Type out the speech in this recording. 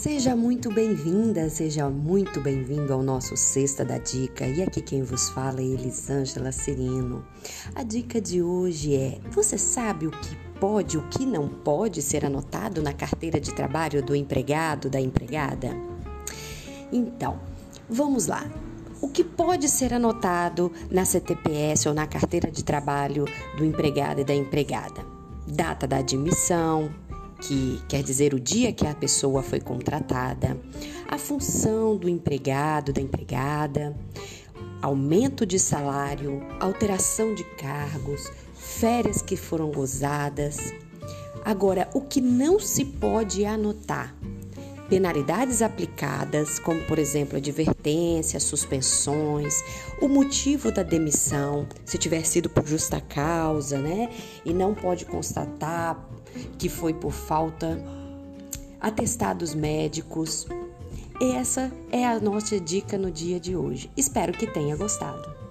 Seja muito bem-vinda, seja muito bem-vindo ao nosso Sexta da Dica. E aqui quem vos fala é Elisângela Sereno. A dica de hoje é: você sabe o que pode, o que não pode ser anotado na carteira de trabalho do empregado, da empregada? Então, vamos lá. O que pode ser anotado na CTPS ou na carteira de trabalho do empregado e da empregada? Data da admissão, que quer dizer o dia que a pessoa foi contratada, a função do empregado, da empregada, aumento de salário, alteração de cargos, férias que foram gozadas. Agora, o que não se pode anotar? Penalidades aplicadas, como por exemplo advertências, suspensões, o motivo da demissão, se tiver sido por justa causa, né? E não pode constatar que foi por falta, atestados médicos. Essa é a nossa dica no dia de hoje. Espero que tenha gostado.